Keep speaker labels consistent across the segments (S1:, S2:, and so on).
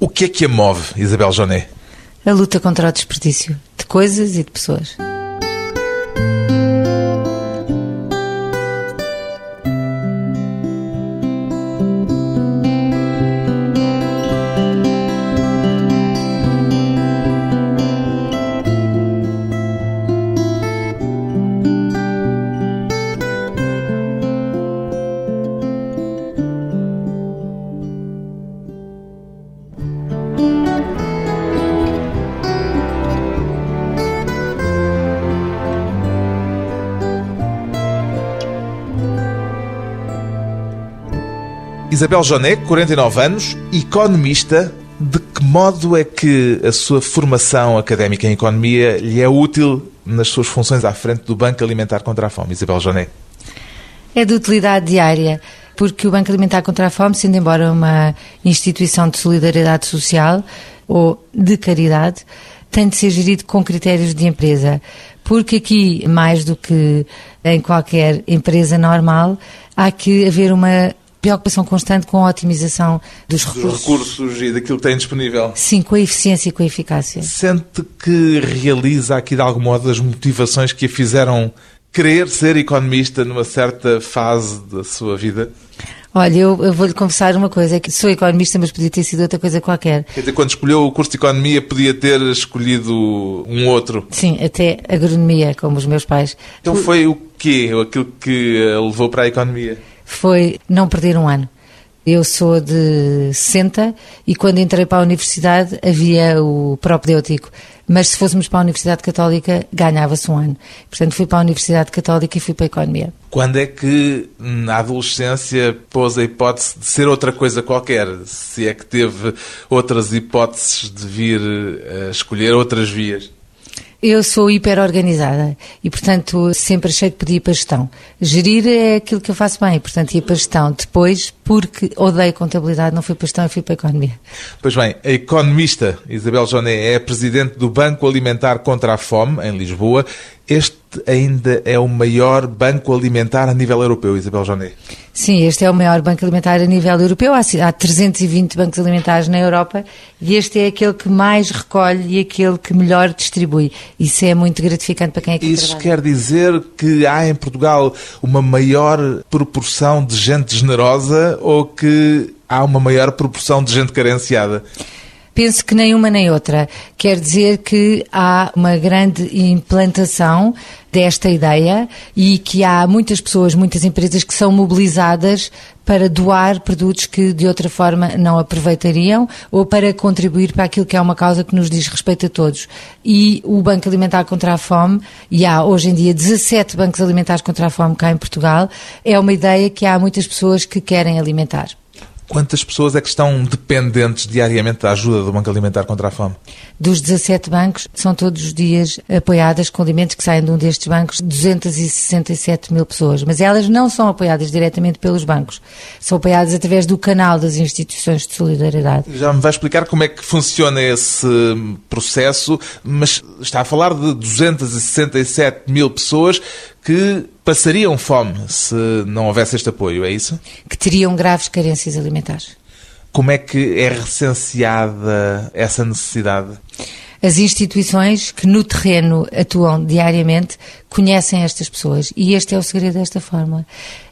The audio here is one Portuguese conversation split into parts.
S1: O que é que a move, Isabel Joné?
S2: A luta contra o desperdício de coisas e de pessoas.
S1: Isabel Joné, 49 anos, economista. De que modo é que a sua formação académica em economia lhe é útil nas suas funções à frente do Banco Alimentar contra a Fome, Isabel Joné?
S2: É de utilidade diária, porque o Banco Alimentar contra a Fome, sendo embora uma instituição de solidariedade social ou de caridade, tem de ser gerido com critérios de empresa, porque aqui, mais do que em qualquer empresa normal, há que haver uma preocupação constante com a otimização dos recursos.
S1: Dos recursos e daquilo que tem disponível.
S2: Sim, com a eficiência e com a eficácia.
S1: Sente que realiza aqui de algum modo as motivações que a fizeram querer ser economista numa certa fase da sua vida?
S2: Olha, eu, eu vou-lhe confessar uma coisa, é que sou economista, mas podia ter sido outra coisa qualquer.
S1: Quer dizer, quando escolheu o curso de Economia, podia ter escolhido um outro?
S2: Sim, até agronomia, como os meus pais.
S1: Então foi o quê? Aquilo que a levou para a Economia?
S2: Foi não perder um ano. Eu sou de 60 e quando entrei para a universidade havia o propedêutico, mas se fôssemos para a Universidade Católica ganhava-se um ano. Portanto, fui para a Universidade Católica e fui para a Economia.
S1: Quando é que na adolescência pôs a hipótese de ser outra coisa qualquer? Se é que teve outras hipóteses de vir a escolher outras vias?
S2: Eu sou hiper organizada e, portanto, sempre achei que podia ir para a gestão. Gerir é aquilo que eu faço bem, portanto, ia para a gestão. Depois, porque odeio contabilidade, não fui para a gestão, fui para a economia.
S1: Pois bem, a economista Isabel Joné é presidente do Banco Alimentar contra a Fome, em Lisboa. Este ainda é o maior banco alimentar a nível europeu, Isabel Joné.
S2: Sim, este é o maior banco alimentar a nível europeu. Há, há 320 bancos alimentares na Europa e este é aquele que mais recolhe e aquele que melhor distribui. Isso é muito gratificante para quem é que
S1: Isso
S2: trabalha.
S1: quer dizer que há em Portugal uma maior proporção de gente generosa ou que há uma maior proporção de gente carenciada?
S2: Penso que nem uma nem outra. Quer dizer que há uma grande implantação desta ideia e que há muitas pessoas, muitas empresas que são mobilizadas para doar produtos que de outra forma não aproveitariam ou para contribuir para aquilo que é uma causa que nos diz respeito a todos. E o Banco Alimentar contra a Fome, e há hoje em dia 17 bancos alimentares contra a fome cá em Portugal, é uma ideia que há muitas pessoas que querem alimentar.
S1: Quantas pessoas é que estão dependentes diariamente da ajuda do Banco Alimentar contra a Fome?
S2: Dos 17 bancos, são todos os dias apoiadas com alimentos que saem de um destes bancos 267 mil pessoas. Mas elas não são apoiadas diretamente pelos bancos. São apoiadas através do canal das instituições de solidariedade.
S1: Já me vai explicar como é que funciona esse processo, mas está a falar de 267 mil pessoas que passariam fome se não houvesse este apoio, é isso?
S2: Que teriam graves carências alimentares.
S1: Como é que é recenseada essa necessidade?
S2: As instituições que no terreno atuam diariamente conhecem estas pessoas e este é o segredo desta fórmula.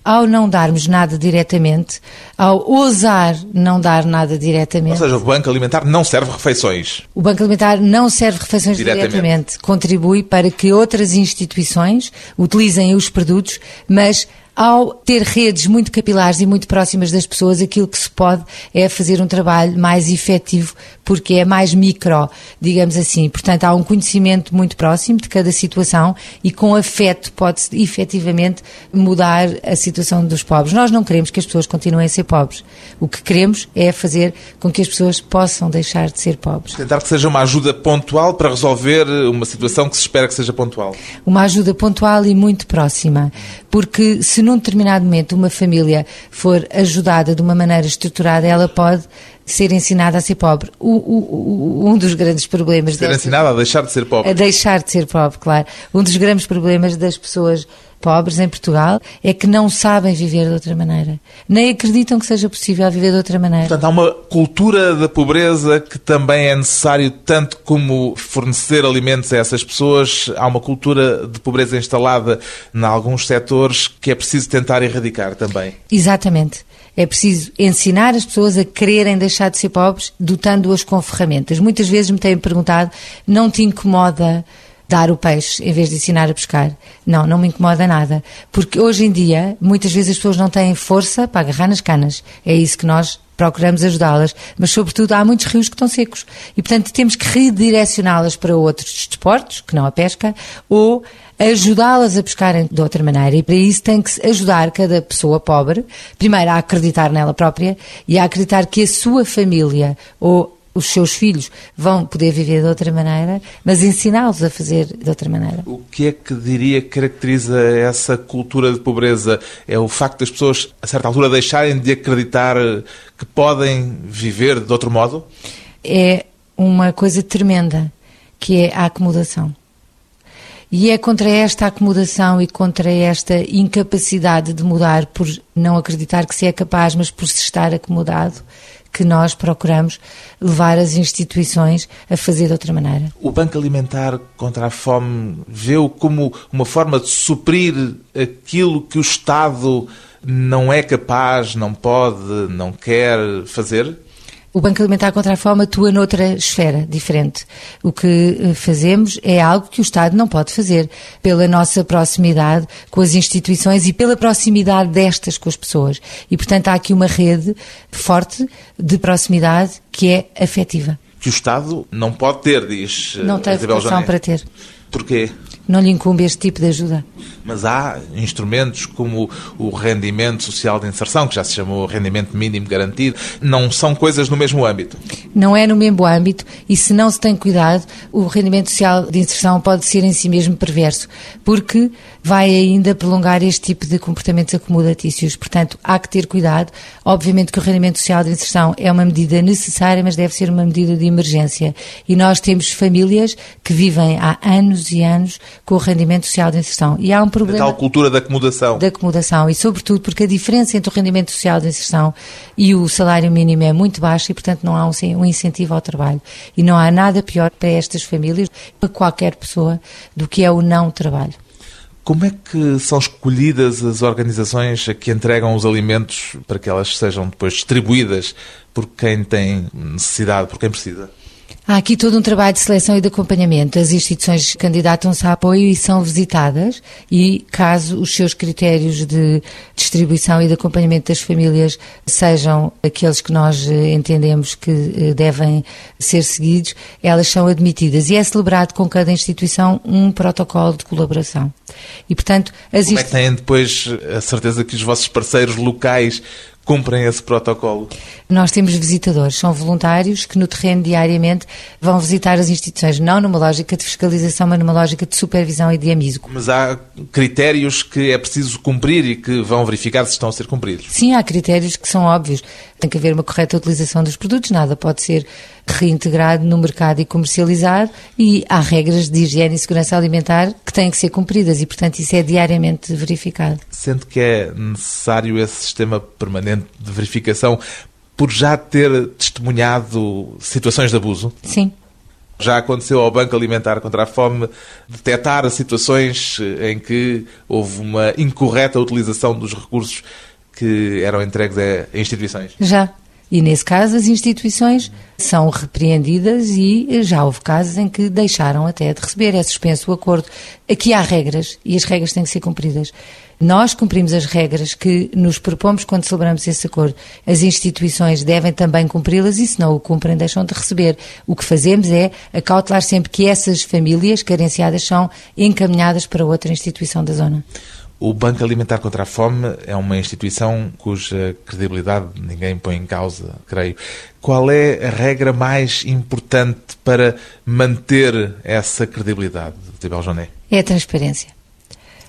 S2: Ao não darmos nada diretamente, ao ousar não dar nada diretamente.
S1: Ou seja, o Banco Alimentar não serve refeições.
S2: O Banco Alimentar não serve refeições
S1: Diretamente.
S2: diretamente. Contribui para que outras instituições utilizem os produtos, mas ao ter redes muito capilares e muito próximas das pessoas, aquilo que se pode é fazer um trabalho mais efetivo, porque é mais micro, digamos assim. Portanto, há um conhecimento muito próximo de cada situação e com afeto pode-se efetivamente mudar a situação dos pobres. Nós não queremos que as pessoas continuem a ser pobres. O que queremos é fazer com que as pessoas possam deixar de ser pobres.
S1: Tentar que seja uma ajuda pontual para resolver uma situação que se espera que seja pontual.
S2: Uma ajuda pontual e muito próxima. Porque se num determinado momento uma família for ajudada de uma maneira estruturada, ela pode ser ensinada a ser pobre. O, o, o, um dos grandes problemas...
S1: Ser ensinada a deixar de ser pobre.
S2: A deixar de ser pobre, claro. Um dos grandes problemas das pessoas pobres em Portugal é que não sabem viver de outra maneira. Nem acreditam que seja possível viver de outra maneira.
S1: Portanto, há uma cultura da pobreza que também é necessário, tanto como fornecer alimentos a essas pessoas, há uma cultura de pobreza instalada em alguns setores que é preciso tentar erradicar também.
S2: Exatamente. É preciso ensinar as pessoas a quererem deixar de ser pobres, dotando-as com ferramentas. Muitas vezes me têm perguntado: não te incomoda dar o peixe em vez de ensinar a pescar. Não, não me incomoda nada. Porque hoje em dia, muitas vezes as pessoas não têm força para agarrar nas canas. É isso que nós procuramos ajudá-las. Mas, sobretudo, há muitos rios que estão secos. E, portanto, temos que redirecioná-las para outros desportos, que não a pesca, ou ajudá-las a pescarem de outra maneira. E para isso tem que ajudar cada pessoa pobre, primeiro a acreditar nela própria e a acreditar que a sua família ou os seus filhos vão poder viver de outra maneira, mas ensiná-los a fazer de outra maneira.
S1: O que é que diria que caracteriza essa cultura de pobreza? É o facto das pessoas, a certa altura, deixarem de acreditar que podem viver de outro modo?
S2: É uma coisa tremenda, que é a acomodação. E é contra esta acomodação e contra esta incapacidade de mudar por não acreditar que se é capaz, mas por se estar acomodado, que nós procuramos levar as instituições a fazer de outra maneira.
S1: O Banco Alimentar contra a Fome vê-o como uma forma de suprir aquilo que o Estado não é capaz, não pode, não quer fazer?
S2: O Banco Alimentar contra a Fome atua noutra esfera diferente. O que eh, fazemos é algo que o Estado não pode fazer, pela nossa proximidade com as instituições e pela proximidade destas com as pessoas. E, portanto, há aqui uma rede forte de proximidade que é afetiva.
S1: Que o Estado não pode ter, diz
S2: Não tem vocação para ter.
S1: Porquê?
S2: Não lhe incumbe este tipo de ajuda.
S1: Mas há instrumentos como o rendimento social de inserção, que já se chamou rendimento mínimo garantido, não são coisas no mesmo âmbito?
S2: Não é no mesmo âmbito e se não se tem cuidado, o rendimento social de inserção pode ser em si mesmo perverso, porque vai ainda prolongar este tipo de comportamentos acomodatícios. Portanto, há que ter cuidado. Obviamente que o rendimento social de inserção é uma medida necessária, mas deve ser uma medida de emergência. E nós temos famílias que vivem há anos e anos com o rendimento social de inserção. E há um problema.
S1: A tal cultura da acomodação.
S2: Da acomodação. E, sobretudo, porque a diferença entre o rendimento social de inserção e o salário mínimo é muito baixa e, portanto, não há um incentivo ao trabalho. E não há nada pior para estas famílias, para qualquer pessoa, do que é o não trabalho.
S1: Como é que são escolhidas as organizações que entregam os alimentos para que elas sejam depois distribuídas por quem tem necessidade, por quem precisa?
S2: Há aqui todo um trabalho de seleção e de acompanhamento. As instituições candidatam-se a apoio e são visitadas e, caso os seus critérios de distribuição e de acompanhamento das famílias sejam aqueles que nós eh, entendemos que eh, devem ser seguidos, elas são admitidas. E é celebrado com cada instituição um protocolo de colaboração.
S1: E, portanto, as Como é que têm depois a certeza que os vossos parceiros locais cumprem esse protocolo?
S2: Nós temos visitadores, são voluntários que no terreno diariamente vão visitar as instituições, não numa lógica de fiscalização, mas numa lógica de supervisão e de amigo.
S1: Mas há critérios que é preciso cumprir e que vão verificar se estão a ser cumpridos?
S2: Sim, há critérios que são óbvios. Tem que haver uma correta utilização dos produtos, nada pode ser reintegrado no mercado e comercializado e há regras de higiene e segurança alimentar que têm que ser cumpridas e, portanto, isso é diariamente verificado.
S1: Sente que é necessário esse sistema permanente de verificação por já ter testemunhado situações de abuso?
S2: Sim.
S1: Já aconteceu ao Banco Alimentar contra a Fome detectar situações em que houve uma incorreta utilização dos recursos que eram entregues a instituições?
S2: Já. E nesse caso as instituições são repreendidas e já houve casos em que deixaram até de receber, é suspenso o acordo. Aqui há regras e as regras têm que ser cumpridas. Nós cumprimos as regras que nos propomos quando celebramos esse acordo. As instituições devem também cumpri-las e se não o cumprem deixam de receber. O que fazemos é acautelar sempre que essas famílias carenciadas são encaminhadas para outra instituição da zona.
S1: O Banco Alimentar contra a Fome é uma instituição cuja credibilidade ninguém põe em causa, creio. Qual é a regra mais importante para manter essa credibilidade, Tibel Joné?
S2: É a transparência.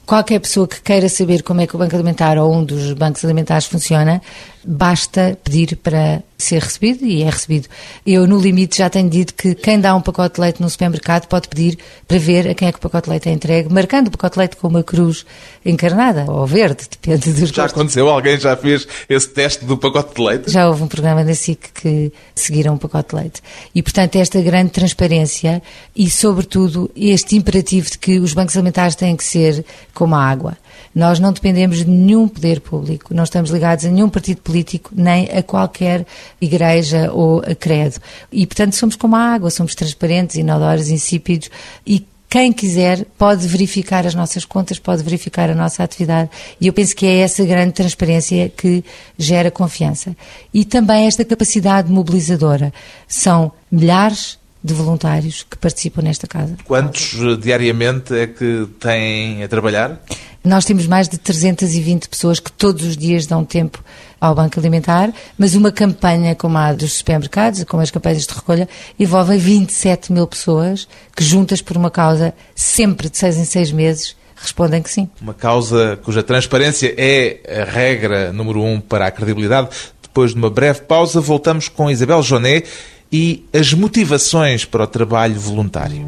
S2: Qualquer pessoa que queira saber como é que o Banco Alimentar ou um dos bancos alimentares funciona, basta pedir para ser recebido e é recebido. Eu, no limite, já tenho dito que quem dá um pacote de leite no supermercado pode pedir para ver a quem é que o pacote de leite é entregue, marcando o pacote de leite com uma cruz encarnada ou verde, depende dos
S1: Já
S2: gostos.
S1: aconteceu? Alguém já fez esse teste do pacote de leite?
S2: Já houve um programa da SIC que seguiram um pacote de leite. E, portanto, esta grande transparência e, sobretudo, este imperativo de que os bancos alimentares têm que ser como a água. Nós não dependemos de nenhum poder público, não estamos ligados a nenhum partido político, nem a qualquer igreja ou credo. E, portanto, somos como a água, somos transparentes, inodoros, insípidos e quem quiser pode verificar as nossas contas, pode verificar a nossa atividade. E eu penso que é essa grande transparência que gera confiança. E também esta capacidade mobilizadora. São milhares de voluntários que participam nesta casa.
S1: Quantos eh, diariamente é que têm a trabalhar?
S2: Nós temos mais de 320 pessoas que todos os dias dão tempo ao Banco Alimentar, mas uma campanha como a dos supermercados, como as campanhas de recolha, envolve 27 mil pessoas que, juntas por uma causa, sempre de seis em seis meses, respondem que sim.
S1: Uma causa cuja transparência é a regra número um para a credibilidade. Depois de uma breve pausa, voltamos com Isabel Joné e as motivações para o trabalho voluntário.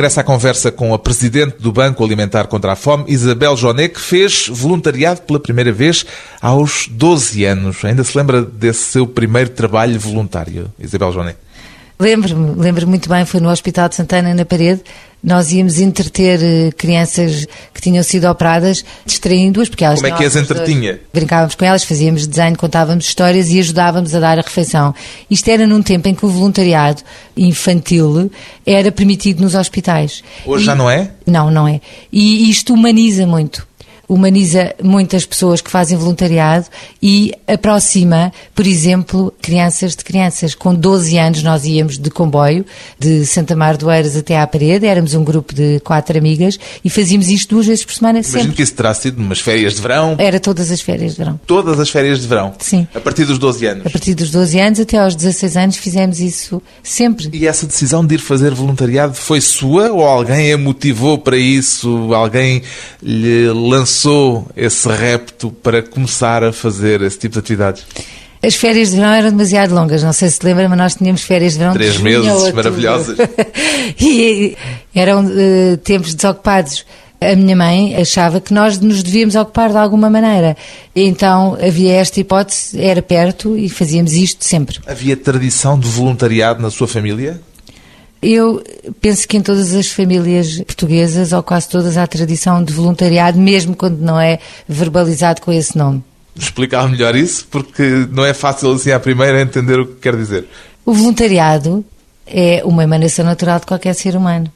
S1: De regresso à conversa com a presidente do Banco Alimentar contra a Fome, Isabel Joné, que fez voluntariado pela primeira vez aos 12 anos. Ainda se lembra desse seu primeiro trabalho voluntário, Isabel Joné?
S2: Lembro-me, lembro muito bem, foi no Hospital de Santana, na parede. Nós íamos entreter eh, crianças que tinham sido operadas, distraindo-as, porque elas
S1: Como é que as entretinha?
S2: dores. Brincávamos com elas, fazíamos desenho, contávamos histórias e ajudávamos a dar a refeição. Isto era num tempo em que o voluntariado infantil era permitido nos hospitais.
S1: Hoje
S2: E-
S1: já não é?
S2: Não, não é. E isto humaniza muito. Humaniza muitas pessoas que fazem voluntariado e aproxima, por exemplo, crianças de crianças. Com 12 anos nós íamos de comboio de Santa Mar do Eiras até à parede, éramos um grupo de quatro amigas e fazíamos isto duas vezes por semana
S1: Imagino
S2: sempre.
S1: que isso terá sido umas férias de verão,
S2: Era todas as férias de verão.
S1: todas as férias de verão.
S2: Sim.
S1: A partir dos 12 anos.
S2: A partir dos 12 anos até aos 16 anos fizemos isso sempre.
S1: E essa decisão de ir fazer voluntariado foi sua ou alguém a motivou para isso? Alguém lhe lançou esse repto para começar a fazer esse tipo de atividades?
S2: As férias de verão eram demasiado longas, não sei se lembra, mas nós tínhamos férias de verão
S1: Três
S2: de
S1: meses maravilhosas.
S2: e eram eh, tempos desocupados. A minha mãe achava que nós nos devíamos ocupar de alguma maneira. Então havia esta hipótese, era perto e fazíamos isto sempre.
S1: Havia tradição de voluntariado na sua família?
S2: Eu penso que em todas as famílias portuguesas, ou quase todas, há tradição de voluntariado, mesmo quando não é verbalizado com esse nome.
S1: Explicar melhor isso, porque não é fácil assim à primeira entender o que quer dizer.
S2: O voluntariado é uma emanação natural de qualquer ser humano.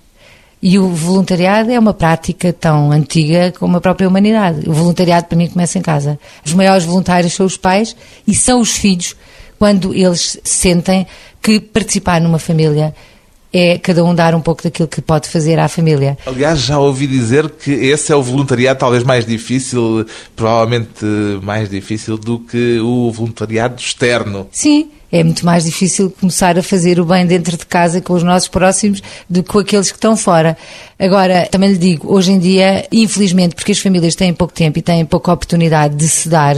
S2: E o voluntariado é uma prática tão antiga como a própria humanidade. O voluntariado, para mim, começa em casa. Os maiores voluntários são os pais e são os filhos quando eles sentem que participar numa família é cada um dar um pouco daquilo que pode fazer à família.
S1: Aliás, já ouvi dizer que esse é o voluntariado talvez mais difícil, provavelmente mais difícil do que o voluntariado externo.
S2: Sim, é muito mais difícil começar a fazer o bem dentro de casa com os nossos próximos do que com aqueles que estão fora. Agora, também lhe digo, hoje em dia, infelizmente, porque as famílias têm pouco tempo e têm pouca oportunidade de se dar,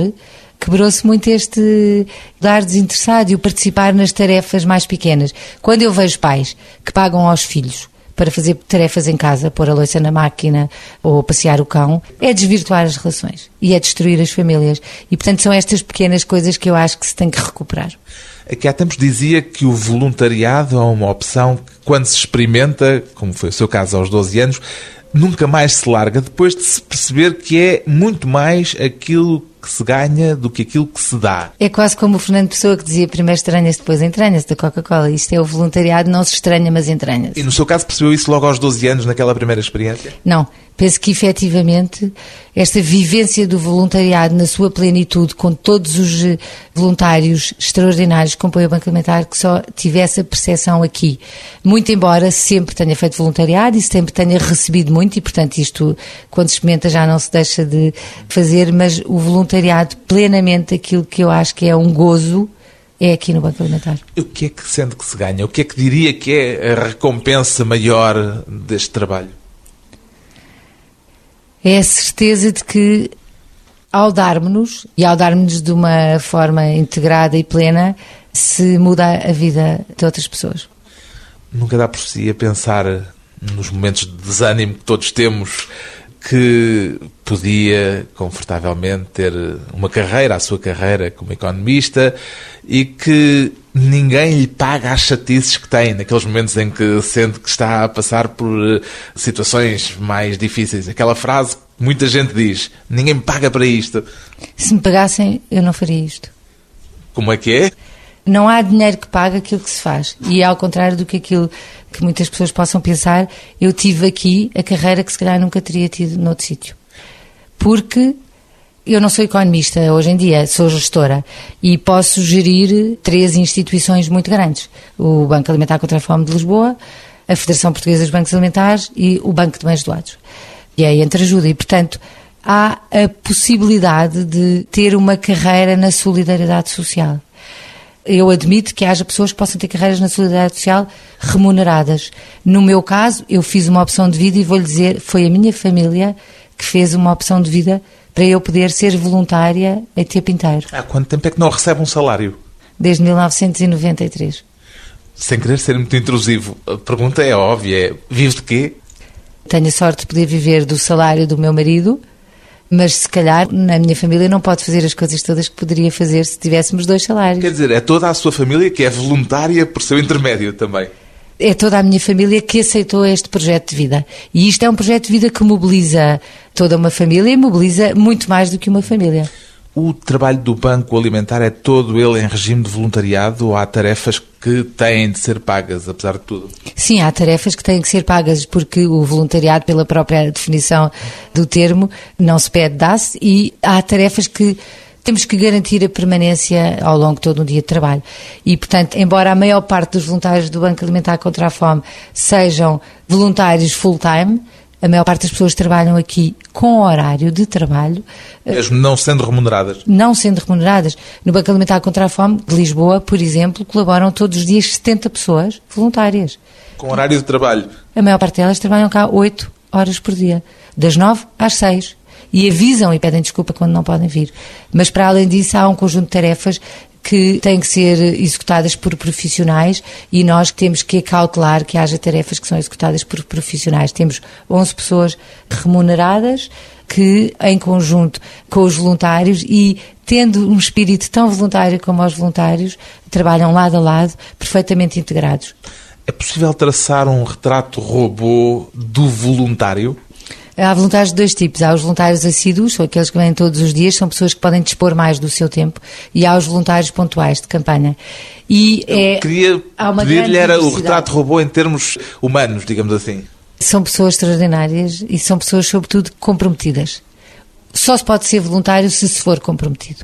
S2: quebrou-se muito este dar desinteressado e o participar nas tarefas mais pequenas. Quando eu vejo pais que pagam aos filhos para fazer tarefas em casa, pôr a louça na máquina ou passear o cão, é desvirtuar as relações e é destruir as famílias. E, portanto, são estas pequenas coisas que eu acho que se tem que recuperar.
S1: Aqui há tempos dizia que o voluntariado é uma opção que, quando se experimenta, como foi o seu caso aos 12 anos, nunca mais se larga, depois de se perceber que é muito mais aquilo que se ganha do que aquilo que se dá.
S2: É quase como o Fernando Pessoa que dizia primeiro estranha-se, depois entranha-se da Coca-Cola. Isto é o voluntariado, não se estranha, mas entranha-se.
S1: E no seu caso percebeu isso logo aos 12 anos, naquela primeira experiência?
S2: Não. Penso que efetivamente esta vivência do voluntariado na sua plenitude, com todos os eh, voluntários extraordinários que compõem o Banco Alimentar, que só tivesse a percepção aqui. Muito embora sempre tenha feito voluntariado e sempre tenha recebido muito, e portanto isto, quando se experimenta, já não se deixa de fazer, mas o voluntariado, plenamente aquilo que eu acho que é um gozo, é aqui no Banco Alimentar.
S1: O que é que sente que se ganha? O que é que diria que é a recompensa maior deste trabalho?
S2: é a certeza de que ao darmos-nos, e ao darmos-nos de uma forma integrada e plena, se muda a vida de outras pessoas.
S1: Nunca dá por si a pensar nos momentos de desânimo que todos temos que podia confortavelmente ter uma carreira, a sua carreira como economista e que ninguém lhe paga as chatices que tem naqueles momentos em que sente que está a passar por eh, situações mais difíceis. Aquela frase que muita gente diz: ninguém me paga para isto.
S2: Se me pagassem, eu não faria isto.
S1: Como é que é?
S2: Não há dinheiro que pague aquilo que se faz. E ao contrário do que aquilo que muitas pessoas possam pensar, eu tive aqui a carreira que se calhar nunca teria tido noutro sítio. Porque eu não sou economista hoje em dia, sou gestora e posso gerir três instituições muito grandes: o Banco Alimentar contra a Fome de Lisboa, a Federação Portuguesa dos Bancos Alimentares e o Banco de Bens Doados. E é entre ajuda. E, portanto, há a possibilidade de ter uma carreira na solidariedade social eu admito que haja pessoas que possam ter carreiras na solidariedade social remuneradas. No meu caso, eu fiz uma opção de vida e vou-lhe dizer, foi a minha família que fez uma opção de vida para eu poder ser voluntária a tempo inteiro.
S1: Há quanto tempo é que não recebe um salário?
S2: Desde 1993.
S1: Sem querer ser muito intrusivo, a pergunta é óbvia, é, vive de quê?
S2: Tenho a sorte de poder viver do salário do meu marido, mas se calhar na minha família não pode fazer as coisas todas que poderia fazer se tivéssemos dois salários.
S1: Quer dizer, é toda a sua família que é voluntária por seu intermédio também.
S2: É toda a minha família que aceitou este projeto de vida. E isto é um projeto de vida que mobiliza toda uma família e mobiliza muito mais do que uma família.
S1: O trabalho do Banco Alimentar é todo ele em regime de voluntariado ou há tarefas que têm de ser pagas, apesar de tudo?
S2: Sim, há tarefas que têm que ser pagas, porque o voluntariado, pela própria definição do termo, não se pede, dá-se, e há tarefas que temos que garantir a permanência ao longo de todo um dia de trabalho. E, portanto, embora a maior parte dos voluntários do Banco Alimentar contra a Fome sejam voluntários full-time, a maior parte das pessoas trabalham aqui com horário de trabalho.
S1: Mesmo não sendo remuneradas?
S2: Não sendo remuneradas. No Banco Alimentar contra a Fome de Lisboa, por exemplo, colaboram todos os dias 70 pessoas voluntárias.
S1: Com horário de trabalho?
S2: A maior parte delas trabalham cá 8 horas por dia, das 9 às 6 e avisam e pedem desculpa quando não podem vir. Mas para além disso há um conjunto de tarefas que têm que ser executadas por profissionais e nós temos que acautelar que haja tarefas que são executadas por profissionais. Temos 11 pessoas remuneradas que, em conjunto com os voluntários e tendo um espírito tão voluntário como os voluntários, trabalham lado a lado, perfeitamente integrados.
S1: É possível traçar um retrato robô do voluntário?
S2: Há voluntários de dois tipos. Há os voluntários assíduos, são aqueles que vêm todos os dias, são pessoas que podem dispor mais do seu tempo, e há os voluntários pontuais de campanha.
S1: E Eu é, queria pedir-lhe era o retrato robô em termos humanos, digamos assim.
S2: São pessoas extraordinárias e são pessoas, sobretudo, comprometidas. Só se pode ser voluntário se se for comprometido.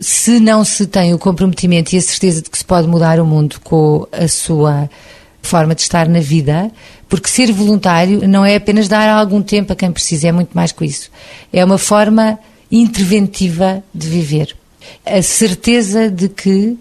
S2: Se não se tem o comprometimento e a certeza de que se pode mudar o mundo com a sua forma de estar na vida, porque ser voluntário não é apenas dar algum tempo a quem precisa, é muito mais que isso. É uma forma interventiva de viver. A certeza de que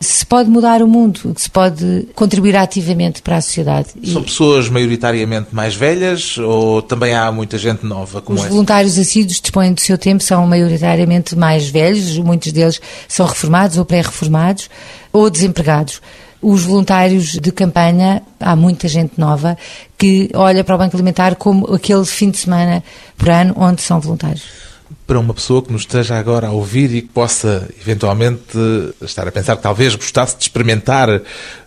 S2: se pode mudar o mundo, que se pode contribuir ativamente para a sociedade.
S1: São pessoas maioritariamente mais velhas ou também há muita gente nova como
S2: Os essa? voluntários assíduos dispõem do seu tempo, são maioritariamente mais velhos, muitos deles são reformados ou pré-reformados ou desempregados os voluntários de campanha, há muita gente nova que olha para o Banco Alimentar como aquele fim de semana por ano onde são voluntários.
S1: Para uma pessoa que nos esteja agora a ouvir e que possa eventualmente estar a pensar que talvez gostasse de experimentar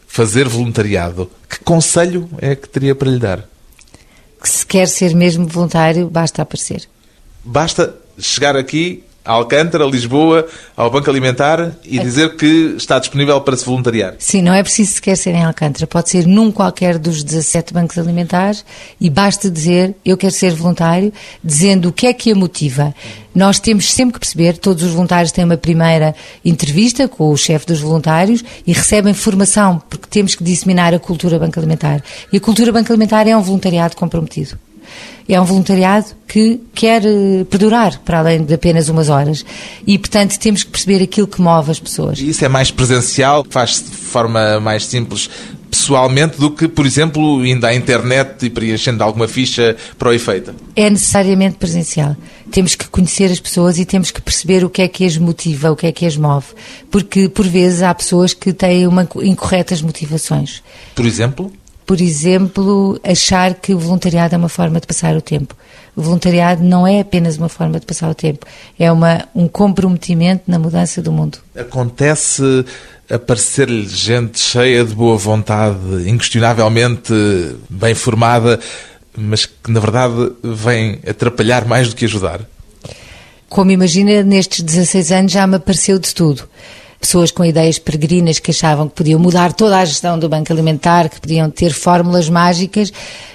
S1: fazer voluntariado, que conselho é que teria para lhe dar?
S2: Que se quer ser mesmo voluntário, basta aparecer.
S1: Basta chegar aqui a Alcântara, Lisboa, ao Banco Alimentar e dizer que está disponível para se voluntariar.
S2: Sim, não é preciso sequer ser em Alcântara, pode ser num qualquer dos 17 bancos alimentares e basta dizer eu quero ser voluntário, dizendo o que é que a motiva. Nós temos sempre que perceber, todos os voluntários têm uma primeira entrevista com o chefe dos voluntários e recebem formação, porque temos que disseminar a cultura banco alimentar. E a cultura banco alimentar é um voluntariado comprometido. É um voluntariado que quer eh, perdurar para além de apenas umas horas. E, portanto, temos que perceber aquilo que move as pessoas.
S1: E isso é mais presencial, faz-se de forma mais simples pessoalmente do que, por exemplo, indo à internet e preenchendo alguma ficha para o efeito?
S2: É necessariamente presencial. Temos que conhecer as pessoas e temos que perceber o que é que as motiva, o que é que as move. Porque, por vezes, há pessoas que têm uma incorretas motivações.
S1: Por exemplo?
S2: Por exemplo, achar que o voluntariado é uma forma de passar o tempo. O voluntariado não é apenas uma forma de passar o tempo, é uma, um comprometimento na mudança do mundo.
S1: Acontece aparecer-lhe gente cheia de boa vontade, inquestionavelmente bem formada, mas que na verdade vem atrapalhar mais do que ajudar?
S2: Como imagina, nestes 16 anos já me apareceu de tudo pessoas com ideias peregrinas que achavam que podiam mudar toda a gestão do Banco Alimentar, que podiam ter fórmulas mágicas.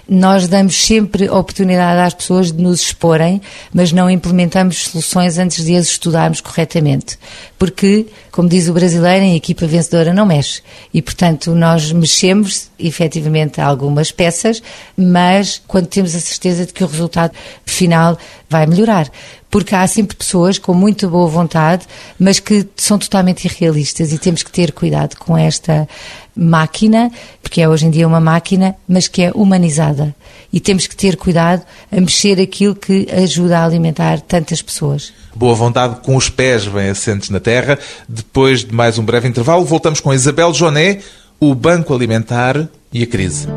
S2: Nós damos sempre oportunidade às pessoas de nos exporem, mas não implementamos soluções antes de as estudarmos corretamente. Porque, como diz o brasileiro, a equipa vencedora não mexe. E, portanto, nós mexemos, efetivamente, algumas peças, mas quando temos a certeza de que o resultado final vai melhorar porque há sempre pessoas com muita boa vontade, mas que são totalmente irrealistas e temos que ter cuidado com esta máquina, porque é hoje em dia uma máquina, mas que é humanizada. E temos que ter cuidado a mexer aquilo que ajuda a alimentar tantas pessoas.
S1: Boa vontade com os pés bem assentes na terra. Depois de mais um breve intervalo, voltamos com Isabel Joné, o Banco Alimentar e a crise.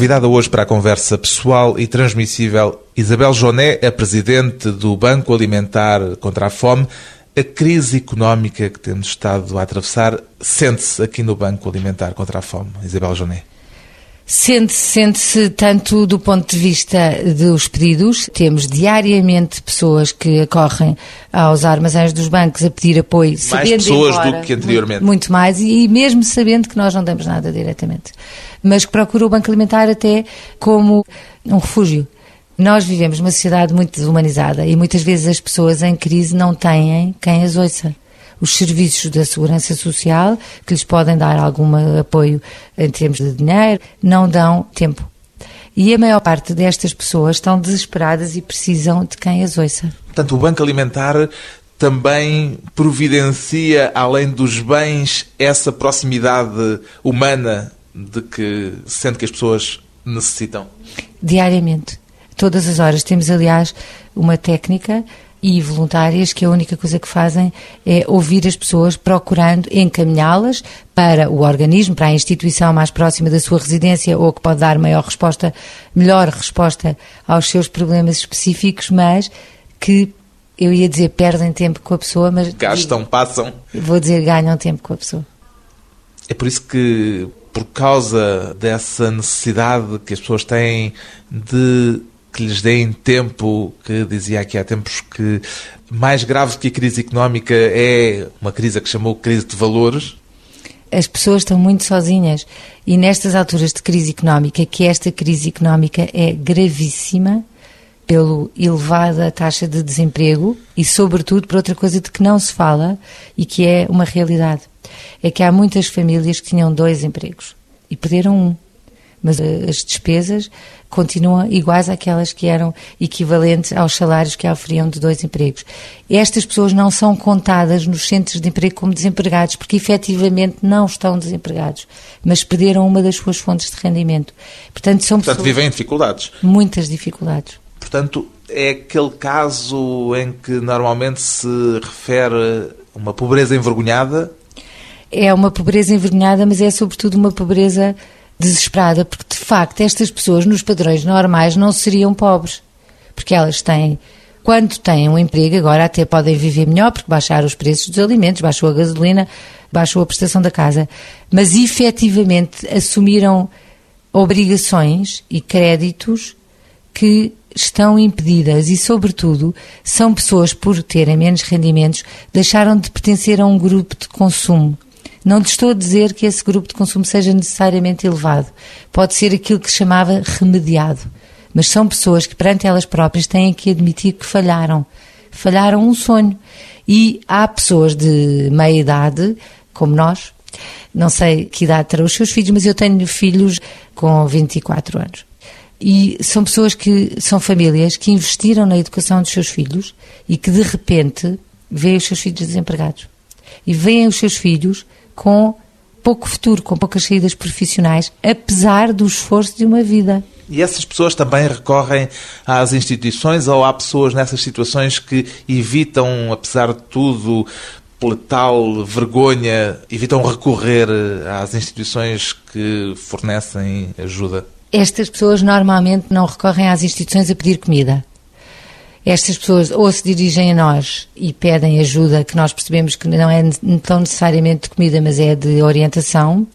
S1: Convidada hoje para a conversa pessoal e transmissível, Isabel Joné, a presidente do Banco Alimentar contra a Fome. A crise económica que temos estado a atravessar sente-se aqui no Banco Alimentar contra a Fome, Isabel Joné?
S2: Sente-se, sente-se tanto do ponto de vista dos pedidos, temos diariamente pessoas que acorrem aos armazéns dos bancos a pedir apoio,
S1: mais sabendo pessoas embora, do que anteriormente.
S2: Muito, muito mais, e mesmo sabendo que nós não damos nada diretamente mas que procura o Banco Alimentar até como um refúgio. Nós vivemos numa sociedade muito desumanizada e muitas vezes as pessoas em crise não têm quem as ouça. Os serviços da Segurança Social, que lhes podem dar algum apoio em termos de dinheiro, não dão tempo. E a maior parte destas pessoas estão desesperadas e precisam de quem as ouça.
S1: Portanto, o Banco Alimentar também providencia, além dos bens, essa proximidade humana de que sente que as pessoas necessitam?
S2: Diariamente. Todas as horas. Temos, aliás, uma técnica e voluntárias que a única coisa que fazem é ouvir as pessoas procurando encaminhá-las para o organismo, para a instituição mais próxima da sua residência ou que pode dar maior resposta, melhor resposta aos seus problemas específicos, mas que eu ia dizer perdem tempo com a pessoa, mas
S1: gastam, passam.
S2: Vou dizer ganham tempo com a pessoa.
S1: É por isso que por causa dessa necessidade que as pessoas têm de que lhes deem tempo, que dizia aqui há tempos que mais grave que a crise económica é uma crise que chamou crise de valores.
S2: As pessoas estão muito sozinhas e nestas alturas de crise económica, que esta crise económica é gravíssima pelo elevada taxa de desemprego e sobretudo por outra coisa de que não se fala e que é uma realidade é que há muitas famílias que tinham dois empregos e perderam um. mas eh, as despesas continuam iguais àquelas que eram equivalentes aos salários que oferiam de dois empregos. Estas pessoas não são contadas nos centros de emprego como desempregados, porque efetivamente não estão desempregados, mas perderam uma das suas fontes de rendimento.
S1: Portanto, são Portanto, vivem em dificuldades.
S2: Muitas dificuldades.
S1: Portanto, é aquele caso em que normalmente se refere uma pobreza envergonhada?
S2: É uma pobreza envergonhada, mas é sobretudo uma pobreza desesperada, porque de facto estas pessoas nos padrões normais não seriam pobres, porque elas têm, quando têm um emprego, agora até podem viver melhor, porque baixaram os preços dos alimentos, baixou a gasolina, baixou a prestação da casa, mas efetivamente assumiram obrigações e créditos que estão impedidas e, sobretudo, são pessoas, por terem menos rendimentos, deixaram de pertencer a um grupo de consumo. Não lhe estou a dizer que esse grupo de consumo seja necessariamente elevado. Pode ser aquilo que se chamava remediado. Mas são pessoas que, perante elas próprias, têm que admitir que falharam. Falharam um sonho. E há pessoas de meia idade, como nós, não sei que idade terão os seus filhos, mas eu tenho filhos com 24 anos. E são pessoas que são famílias que investiram na educação dos seus filhos e que de repente veem os seus filhos desempregados. E veem os seus filhos com pouco futuro, com poucas saídas profissionais, apesar do esforço de uma vida.
S1: E essas pessoas também recorrem às instituições ou há pessoas nessas situações que evitam, apesar de tudo, pela tal vergonha, evitam recorrer às instituições que fornecem ajuda?
S2: Estas pessoas normalmente não recorrem às instituições a pedir comida. Estas pessoas ou se dirigem a nós e pedem ajuda, que nós percebemos que não é tão necessariamente de comida, mas é de orientação,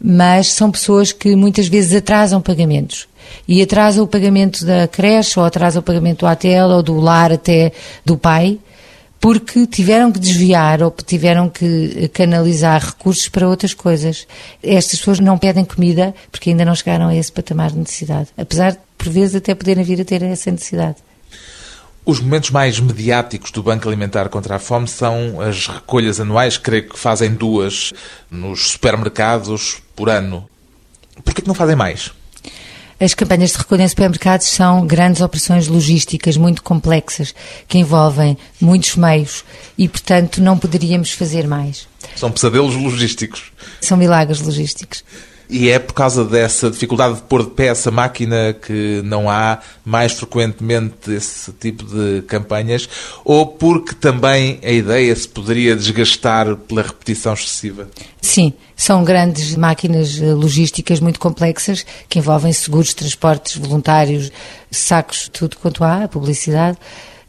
S2: mas são pessoas que muitas vezes atrasam pagamentos. E atrasam o pagamento da creche, ou atrasam o pagamento do ATL, ou do lar até do pai, porque tiveram que desviar ou tiveram que canalizar recursos para outras coisas. Estas pessoas não pedem comida porque ainda não chegaram a esse patamar de necessidade, apesar de, por vezes, até poderem vir a ter essa necessidade.
S1: Os momentos mais mediáticos do Banco Alimentar contra a Fome são as recolhas anuais, creio que fazem duas nos supermercados por ano. Por que não fazem mais?
S2: As campanhas de recolha em supermercados são grandes operações logísticas muito complexas, que envolvem muitos meios e, portanto, não poderíamos fazer mais.
S1: São pesadelos logísticos.
S2: São milagres logísticos.
S1: E é por causa dessa dificuldade de pôr de pé essa máquina que não há mais frequentemente esse tipo de campanhas? Ou porque também a ideia se poderia desgastar pela repetição excessiva?
S2: Sim, são grandes máquinas logísticas muito complexas que envolvem seguros, transportes voluntários, sacos, tudo quanto há, publicidade,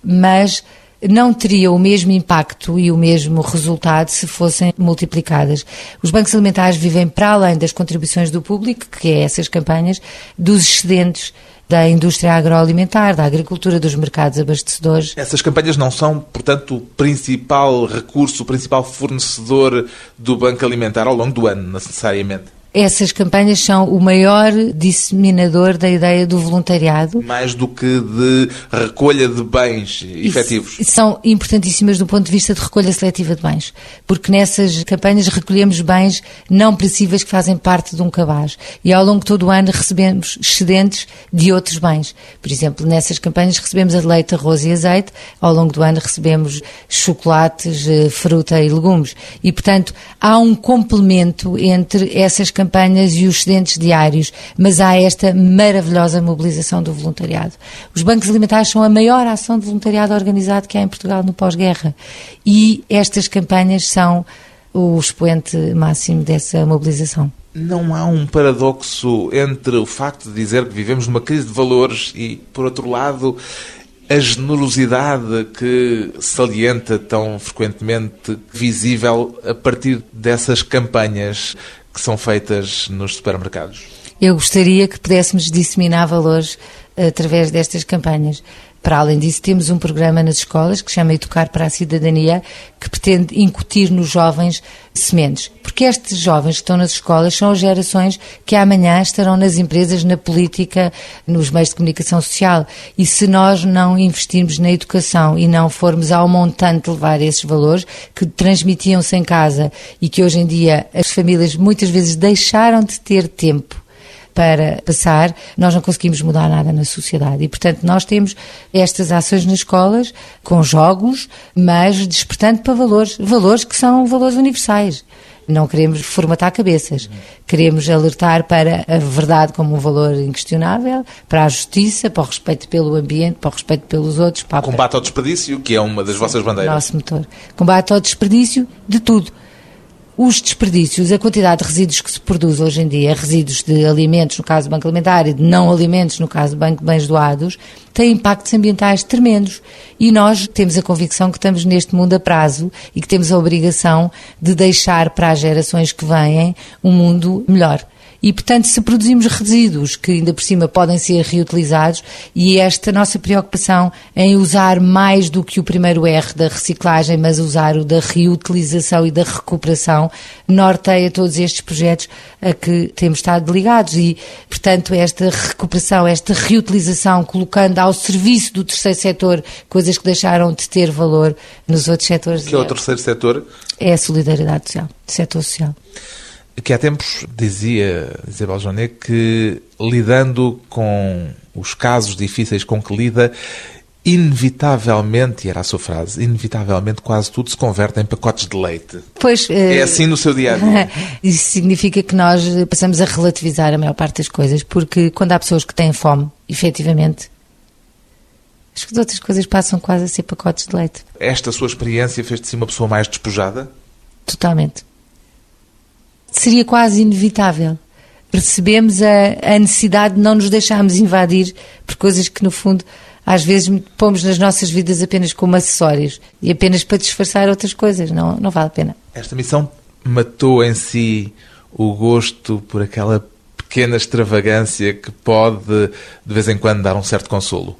S2: mas não teria o mesmo impacto e o mesmo resultado se fossem multiplicadas. Os bancos alimentares vivem para além das contribuições do público, que é essas campanhas, dos excedentes da indústria agroalimentar, da agricultura, dos mercados abastecedores.
S1: Essas campanhas não são, portanto, o principal recurso, o principal fornecedor do Banco Alimentar ao longo do ano, necessariamente?
S2: Essas campanhas são o maior disseminador da ideia do voluntariado.
S1: Mais do que de recolha de bens efetivos.
S2: São importantíssimas do ponto de vista de recolha seletiva de bens, porque nessas campanhas recolhemos bens não perecíveis que fazem parte de um cabaz e ao longo de todo o ano recebemos excedentes de outros bens. Por exemplo, nessas campanhas recebemos a leite, arroz e azeite, ao longo do ano recebemos chocolates, eh, fruta e legumes. E, portanto, há um complemento entre essas campanhas e os excedentes diários, mas há esta maravilhosa mobilização do voluntariado. Os bancos alimentares são a maior ação de voluntariado organizado que há em Portugal no pós-guerra e estas campanhas são o expoente máximo dessa mobilização.
S1: Não há um paradoxo entre o facto de dizer que vivemos numa crise de valores e, por outro lado, a generosidade que salienta tão frequentemente visível a partir dessas campanhas que são feitas nos supermercados?
S2: Eu gostaria que pudéssemos disseminar valores eh, através destas campanhas. Para além disso, temos um programa nas escolas que se chama Educar para a Cidadania, que pretende incutir nos jovens sementes. Porque estes jovens que estão nas escolas são as gerações que amanhã estarão nas empresas, na política, nos meios de comunicação social. E se nós não investirmos na educação e não formos ao montante levar esses valores que transmitiam-se em casa e que hoje em dia as famílias muitas vezes deixaram de ter tempo para passar, nós não conseguimos mudar nada na sociedade. E, portanto, nós temos estas ações nas escolas, com jogos, mas despertando para valores, valores que são valores universais. Não queremos formatar cabeças. Queremos alertar para a verdade como um valor inquestionável, para a justiça, para o respeito pelo ambiente, para o respeito pelos outros. Para
S1: Combate ao desperdício, que é uma das vossas bandeiras.
S2: Nosso motor. Combate ao desperdício de tudo os desperdícios, a quantidade de resíduos que se produz hoje em dia, resíduos de alimentos, no caso do Banco Alimentar, e de não alimentos, no caso do Banco de Bens Doados, têm impactos ambientais tremendos. E nós temos a convicção que estamos neste mundo a prazo e que temos a obrigação de deixar para as gerações que vêm um mundo melhor. E, portanto, se produzimos resíduos que ainda por cima podem ser reutilizados, e esta nossa preocupação em usar mais do que o primeiro R da reciclagem, mas usar o da reutilização e da recuperação, norteia todos estes projetos a que temos estado ligados. E, portanto, esta recuperação, esta reutilização, colocando ao serviço do terceiro setor coisas que deixaram de ter valor nos outros setores.
S1: Que é o terceiro setor?
S2: É a solidariedade social, setor social
S1: que há tempos dizia Isabel Jonet que lidando com os casos difíceis com que lida, inevitavelmente, e era a sua frase, inevitavelmente quase tudo se converte em pacotes de leite.
S2: Pois,
S1: é assim no seu dia a dia.
S2: Isso significa que nós passamos a relativizar a maior parte das coisas, porque quando há pessoas que têm fome, efetivamente, as outras coisas passam quase a ser pacotes de leite.
S1: Esta sua experiência fez de si uma pessoa mais despojada?
S2: Totalmente seria quase inevitável. Percebemos a, a necessidade de não nos deixarmos invadir por coisas que, no fundo, às vezes pomos nas nossas vidas apenas como acessórios e apenas para disfarçar outras coisas. Não, não vale a pena.
S1: Esta missão matou em si o gosto por aquela pequena extravagância que pode, de vez em quando, dar um certo consolo?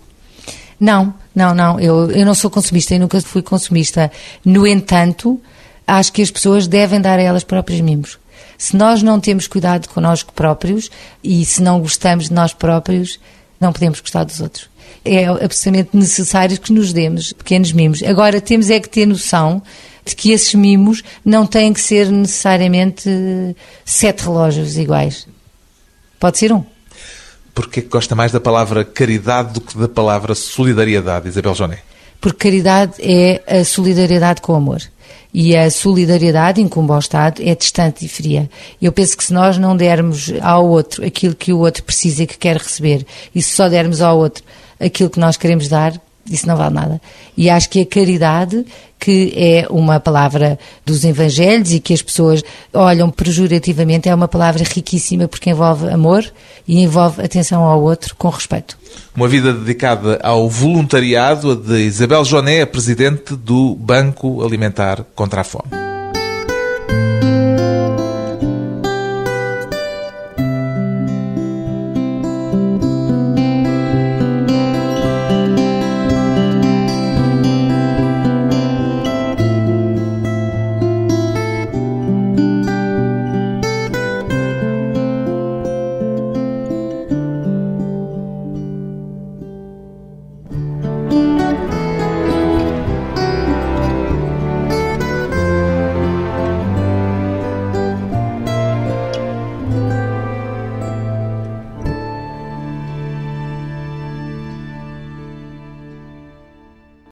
S2: Não, não, não. Eu, eu não sou consumista e nunca fui consumista. No entanto, acho que as pessoas devem dar a elas próprias mimos. Se nós não temos cuidado connosco próprios e se não gostamos de nós próprios, não podemos gostar dos outros. É absolutamente necessário que nos demos pequenos mimos. Agora, temos é que ter noção de que esses mimos não têm que ser necessariamente sete relógios iguais. Pode ser um.
S1: Porquê gosta mais da palavra caridade do que da palavra solidariedade, Isabel Joné?
S2: Porque caridade é a solidariedade com o amor. E a solidariedade incumbe ao Estado é distante e fria. Eu penso que se nós não dermos ao outro aquilo que o outro precisa e que quer receber, e se só dermos ao outro aquilo que nós queremos dar, isso não vale nada. E acho que a caridade, que é uma palavra dos Evangelhos e que as pessoas olham pejorativamente, é uma palavra riquíssima porque envolve amor e envolve atenção ao outro com respeito.
S1: Uma vida dedicada ao voluntariado, de Isabel Joné, presidente do Banco Alimentar contra a Fome.